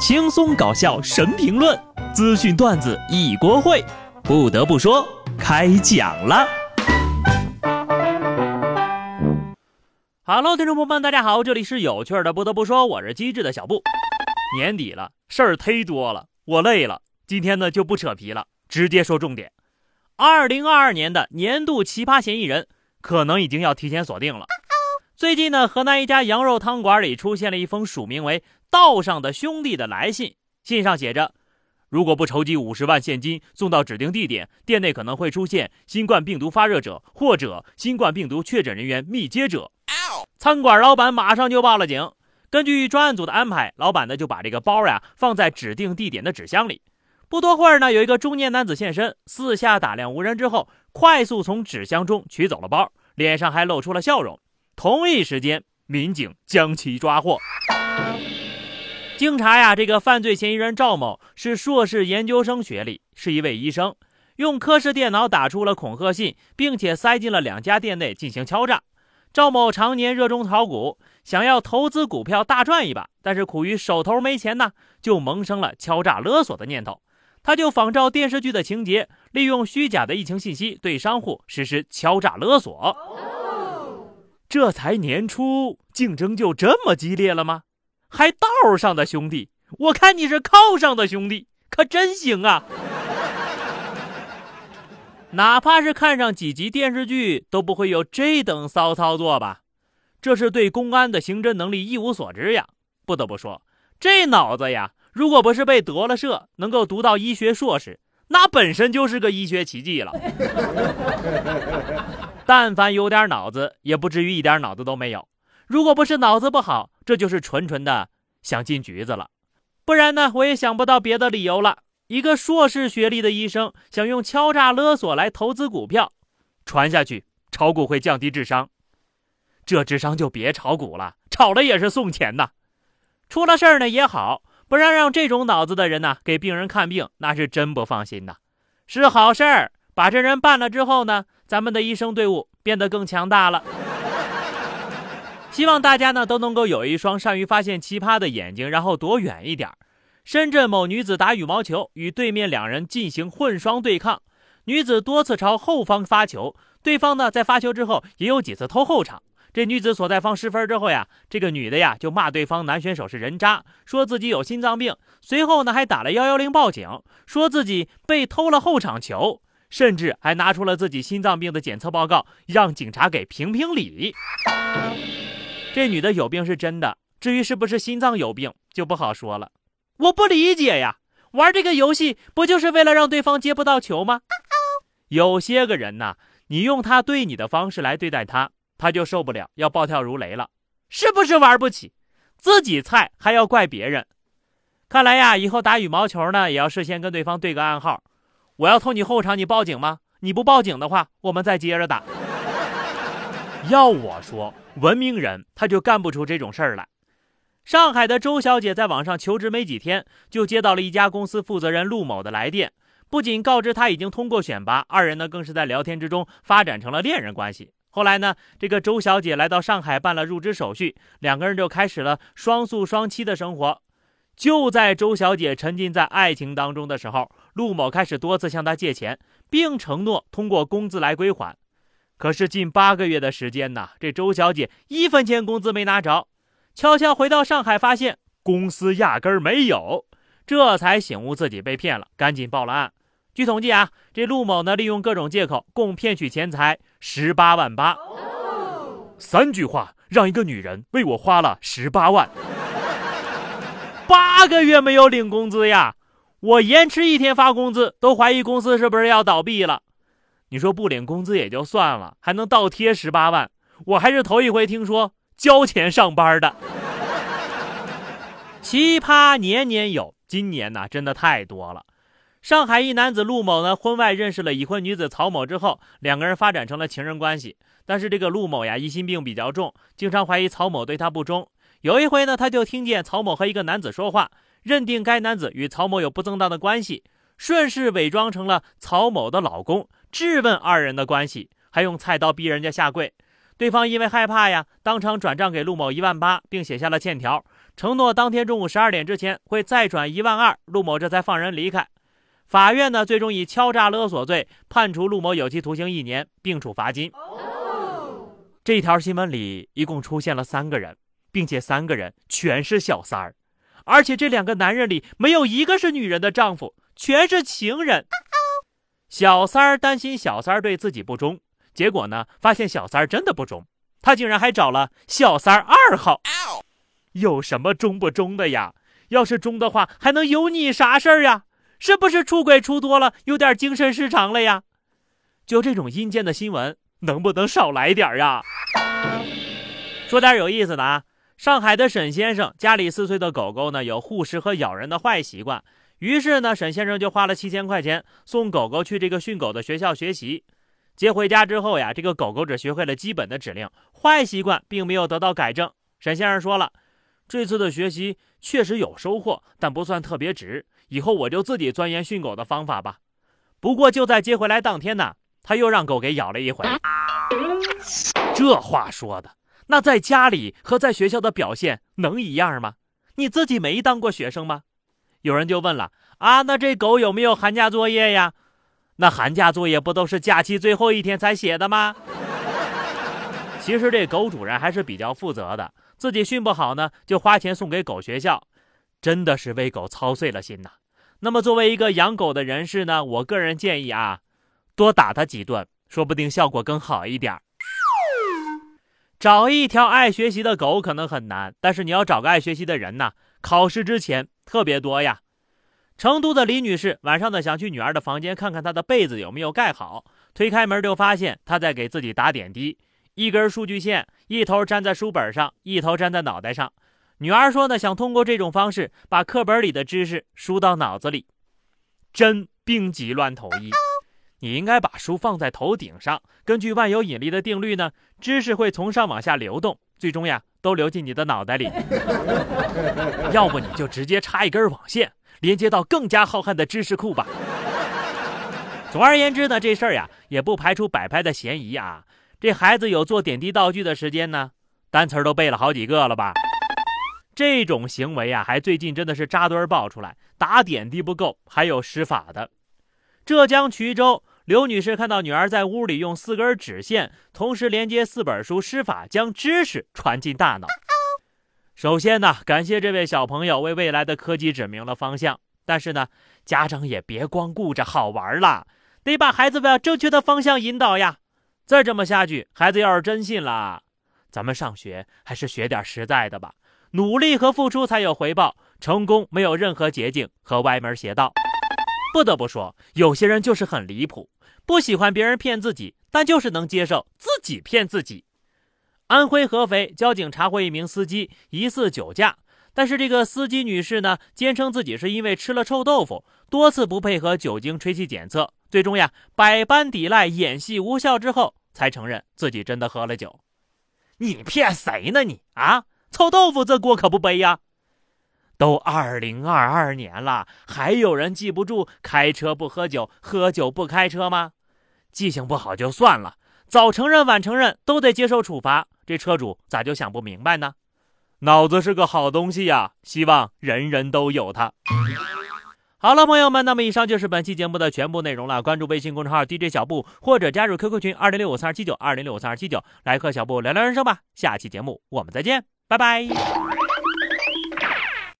轻松搞笑神评论，资讯段子一锅烩。不得不说，开讲了。Hello，听众朋友们，大家好，这里是有趣的。不得不说，我是机智的小布。年底了，事儿忒多了，我累了。今天呢就不扯皮了，直接说重点。二零二二年的年度奇葩嫌疑人，可能已经要提前锁定了。最近呢，河南一家羊肉汤馆里出现了一封署名为“道上的兄弟”的来信，信上写着：“如果不筹集五十万现金送到指定地点，店内可能会出现新冠病毒发热者或者新冠病毒确诊人员密接者。”餐馆老板马上就报了警。根据专案组的安排，老板呢就把这个包呀放在指定地点的纸箱里。不多会儿呢，有一个中年男子现身，四下打量无人之后，快速从纸箱中取走了包，脸上还露出了笑容。同一时间，民警将其抓获。经查呀，这个犯罪嫌疑人赵某是硕士研究生学历，是一位医生，用科室电脑打出了恐吓信，并且塞进了两家店内进行敲诈。赵某常年热衷炒股，想要投资股票大赚一把，但是苦于手头没钱呢，就萌生了敲诈勒索的念头。他就仿照电视剧的情节，利用虚假的疫情信息对商户实施敲诈勒索。这才年初，竞争就这么激烈了吗？还道上的兄弟，我看你是靠上的兄弟，可真行啊！哪怕是看上几集电视剧，都不会有这等骚操作吧？这是对公安的刑侦能力一无所知呀！不得不说，这脑子呀，如果不是被得了赦，能够读到医学硕士，那本身就是个医学奇迹了。但凡有点脑子，也不至于一点脑子都没有。如果不是脑子不好，这就是纯纯的想进局子了。不然呢，我也想不到别的理由了。一个硕士学历的医生想用敲诈勒索来投资股票，传下去炒股会降低智商，这智商就别炒股了，炒了也是送钱呐。出了事儿呢也好，不然让这种脑子的人呢给病人看病，那是真不放心呐。是好事儿，把这人办了之后呢。咱们的医生队伍变得更强大了，希望大家呢都能够有一双善于发现奇葩的眼睛，然后躲远一点。深圳某女子打羽毛球，与对面两人进行混双对抗，女子多次朝后方发球，对方呢在发球之后也有几次偷后场。这女子所在方失分之后呀，这个女的呀就骂对方男选手是人渣，说自己有心脏病，随后呢还打了幺幺零报警，说自己被偷了后场球。甚至还拿出了自己心脏病的检测报告，让警察给评评理。这女的有病是真的，至于是不是心脏有病就不好说了。我不理解呀，玩这个游戏不就是为了让对方接不到球吗？有些个人呐，你用他对你的方式来对待他，他就受不了，要暴跳如雷了，是不是玩不起？自己菜还要怪别人？看来呀，以后打羽毛球呢，也要事先跟对方对个暗号。我要偷你后场，你报警吗？你不报警的话，我们再接着打。要我说，文明人他就干不出这种事儿来。上海的周小姐在网上求职没几天，就接到了一家公司负责人陆某的来电，不仅告知他已经通过选拔，二人呢更是在聊天之中发展成了恋人关系。后来呢，这个周小姐来到上海办了入职手续，两个人就开始了双宿双栖的生活。就在周小姐沉浸在爱情当中的时候，陆某开始多次向她借钱，并承诺通过工资来归还。可是近八个月的时间呢，这周小姐一分钱工资没拿着。悄悄回到上海，发现公司压根儿没有，这才醒悟自己被骗了，赶紧报了案。据统计啊，这陆某呢，利用各种借口，共骗取钱财十八万八。三句话让一个女人为我花了十八万。八个月没有领工资呀！我延迟一天发工资，都怀疑公司是不是要倒闭了。你说不领工资也就算了，还能倒贴十八万，我还是头一回听说交钱上班的。奇葩年年有，今年呢真的太多了。上海一男子陆某呢，婚外认识了已婚女子曹某之后，两个人发展成了情人关系。但是这个陆某呀，疑心病比较重，经常怀疑曹某对他不忠。有一回呢，他就听见曹某和一个男子说话，认定该男子与曹某有不正当的关系，顺势伪装成了曹某的老公，质问二人的关系，还用菜刀逼人家下跪。对方因为害怕呀，当场转账给陆某一万八，并写下了欠条。承诺当天中午十二点之前会再转一万二，陆某这才放人离开。法院呢，最终以敲诈勒索罪判处陆某有期徒刑一年，并处罚金。这条新闻里一共出现了三个人，并且三个人全是小三儿，而且这两个男人里没有一个是女人的丈夫，全是情人。小三儿担心小三儿对自己不忠，结果呢，发现小三儿真的不忠，他竟然还找了小三儿二号。有什么忠不忠的呀？要是忠的话，还能有你啥事儿呀？是不是出轨出多了，有点精神失常了呀？就这种阴间的新闻，能不能少来点呀？说点有意思的啊！上海的沈先生家里四岁的狗狗呢，有护食和咬人的坏习惯，于是呢，沈先生就花了七千块钱送狗狗去这个训狗的学校学习。接回家之后呀，这个狗狗只学会了基本的指令，坏习惯并没有得到改正。沈先生说了，这次的学习确实有收获，但不算特别值。以后我就自己钻研训狗的方法吧。不过就在接回来当天呢，他又让狗给咬了一回。这话说的，那在家里和在学校的表现能一样吗？你自己没当过学生吗？有人就问了啊，那这狗有没有寒假作业呀？那寒假作业不都是假期最后一天才写的吗？其实这狗主人还是比较负责的，自己训不好呢，就花钱送给狗学校，真的是为狗操碎了心呐。那么，作为一个养狗的人士呢，我个人建议啊，多打它几顿，说不定效果更好一点。找一条爱学习的狗可能很难，但是你要找个爱学习的人呐，考试之前特别多呀。成都的李女士晚上呢想去女儿的房间看看她的被子有没有盖好，推开门就发现她在给自己打点滴，一根数据线一头粘在书本上，一头粘在脑袋上。女儿说呢，想通过这种方式把课本里的知识输到脑子里，真病急乱投医。你应该把书放在头顶上，根据万有引力的定律呢，知识会从上往下流动，最终呀都流进你的脑袋里。要不你就直接插一根网线，连接到更加浩瀚的知识库吧。总而言之呢，这事儿呀也不排除摆拍的嫌疑啊。这孩子有做点滴道具的时间呢，单词都背了好几个了吧。这种行为啊，还最近真的是扎堆儿爆出来，打点滴不够，还有施法的。浙江衢州刘女士看到女儿在屋里用四根纸线同时连接四本书施法，将知识传进大脑。首先呢，感谢这位小朋友为未来的科技指明了方向。但是呢，家长也别光顾着好玩了，得把孩子往正确的方向引导呀。再这么下去，孩子要是真信了，咱们上学还是学点实在的吧。努力和付出才有回报，成功没有任何捷径和歪门邪道。不得不说，有些人就是很离谱，不喜欢别人骗自己，但就是能接受自己骗自己。安徽合肥交警查获一名司机疑似酒驾，但是这个司机女士呢，坚称自己是因为吃了臭豆腐，多次不配合酒精吹气检测，最终呀百般抵赖，演戏无效之后，才承认自己真的喝了酒。你骗谁呢你啊？臭豆腐这锅可不背呀！都二零二二年了，还有人记不住开车不喝酒，喝酒不开车吗？记性不好就算了，早承认晚承认都得接受处罚。这车主咋就想不明白呢？脑子是个好东西呀，希望人人都有它。好了，朋友们，那么以上就是本期节目的全部内容了。关注微信公众号 DJ 小布，或者加入 QQ 群二零六五三二七九二零六五三二七九，来和小布聊聊人生吧。下期节目我们再见。拜拜。